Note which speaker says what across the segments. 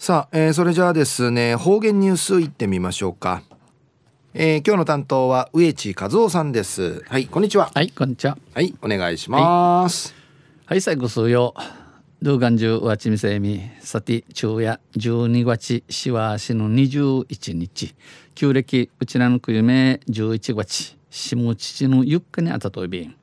Speaker 1: さあ、えー、それじゃあですね方言ニュースいってみましょうか、えー、今日の担当は植地和夫さんです。はいこんにちは。
Speaker 2: はいこんにちは。
Speaker 1: はいお願いします。
Speaker 2: はい、最後数曜。ドゥーガンジュワチミセミサティ昼夜12月しわしの21日。旧暦うちらのくゆめ11月しもちちのゆっかにあたといびん。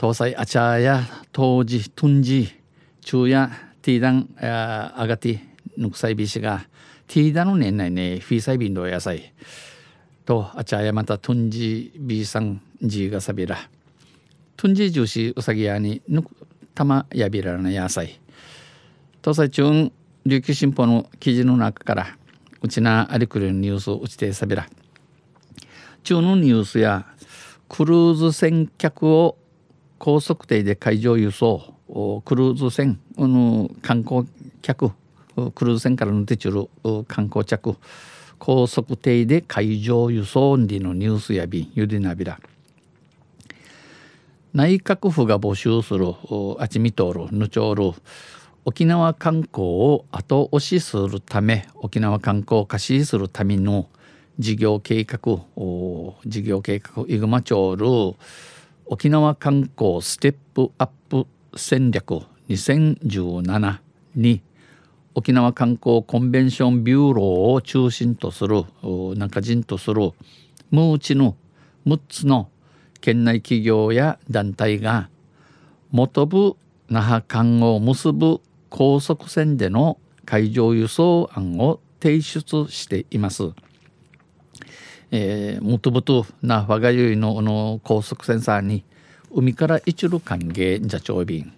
Speaker 2: 東西あちゃや当時トンジ昼夜ティーダンあがてぬくさいびしがティーダの年内ねフィーサイビンド野菜とあちゃやまたトンジビーさんジーがさびらトンジジューシーうさぎやにぬくたまやびらな野菜東西中琉球新報の記事の中からうちなありくるニュースをうちてさびら中のニュースやクルーズ船客を高速艇で海上輸送クルーズ船の観光客クルーズ船からの出ちる観光客高速艇で海上輸送にのニュースや便ゆでなびら内閣府が募集するあちみとるぬちょる沖縄観光を後押しするため沖縄観光を貸しするための事業計画事業計画イグマ町る沖縄観光ステップアップ戦略2017に沖縄観光コンベンションビューローを中心とする中人とするムーチの6つの県内企業や団体が元部那覇間を結ぶ高速船での海上輸送案を提出しています。えー、もともと那覇がゆいのの高速船さんに海から一路歓迎座長便。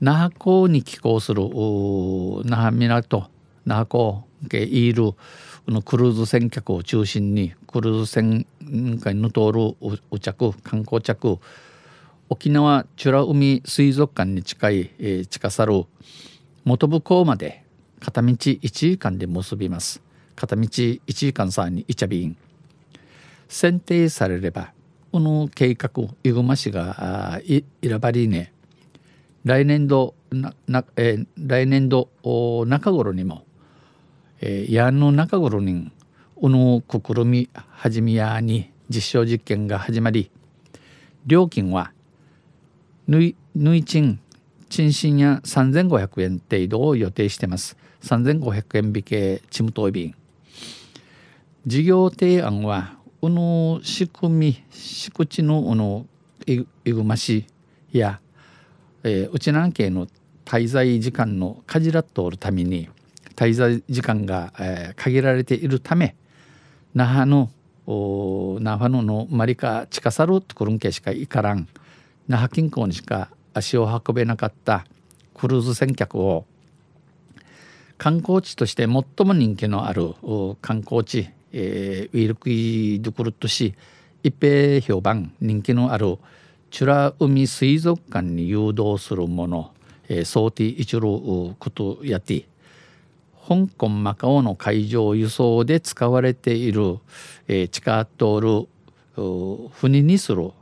Speaker 2: 那覇港に寄港する那覇港那覇港けいるのクルーズ船客を中心にクルーズ船会の通るお着観光着沖縄美ら海水族館に近い、えー、近さる元部港まで片道1時間で結びます。片道1時間さに1便。選定されればこの計画イグマ市が選ばりね来年度なな、えー、来年度中頃にも、えー、やの中頃にうの試み始めやに実証実験が始まり料金はぬいぬいちん賃賃や3500円程度を予定してます。3500円引けチムトイ便事業提案はこの仕組み敷地のこのいぐま市や、えー、うちなんけの滞在時間のかじらっとおるために滞在時間が、えー、限られているため那覇の那覇ののマリカ近さるところんけしか行からん那覇近郊にしか足を運べなかったクルーズ船客を観光地として最も人気のある観光地えー、ウィルクイドクルット市一平評判人気のあるチュラ海水族館に誘導するもの、えー、ソーティ一路ことやって香港マカオの海上輸送で使われている、えー、地下通る船にする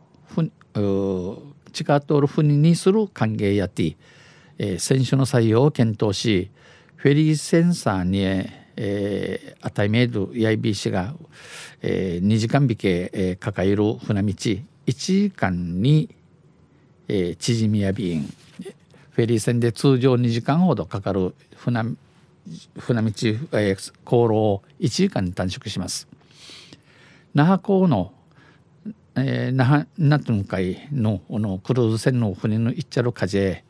Speaker 2: 地下通る船にする歓迎やって、えー、選手の採用を検討しフェリーセンサーに、えー、あたいめるやいびしが、えー、2時間引け、えー、抱える船道1時間に、えー、縮みや便フェリー船で通常2時間ほどかかる船船道、えー、航路を1時間に短縮します。那覇港の、えー、那覇ナトン海ののクルーズ船の船の一ちゃる風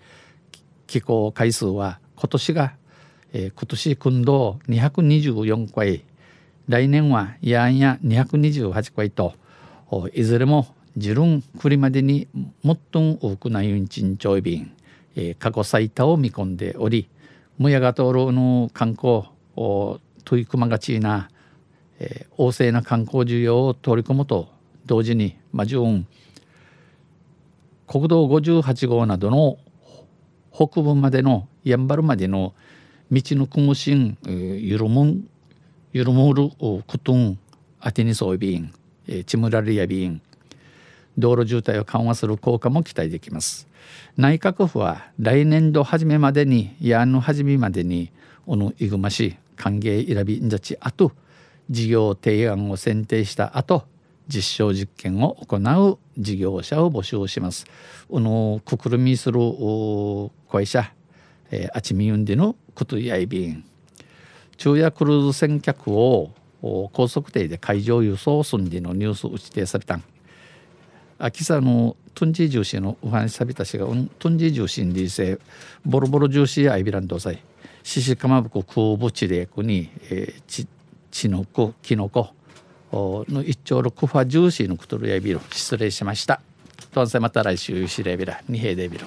Speaker 2: 寄港回数は今年がえー、今年訓導224回来年はやんや228回といずれも自分くりまでに最も多くな運賃ちょい便、えー、過去最多を見込んでおりむやがとろの観光を取り組まがちな、えー、旺盛な観光需要を取り込むと同時にまじゅん国道58号などの北部までのやんばるまでの道のくむしんゆるむんゆるむることんあてにそうびんちむらりやびん道路渋滞を緩和する効果も期待できます内閣府は来年度初めまでにやんの初めまでにおのいぐまし歓迎選びんざちあと事業提案を選定した後実証実験を行う事業者を募集します。このくくるみする会社、えー、あちみゆんでのことやいびん。昼夜クルーズ船客を高速艇で海上輸送すんでのニュース打ち定されたん。あきさのトンジー重視のお話さびたしがトンジー重視にせボロボロ重視やアイビランドさい。シシカマブコ空母地でくに、えー、ちちのこきのこの一丁六波重視のクトルやビル失礼しました。どうせまた来週しれびら二平でビル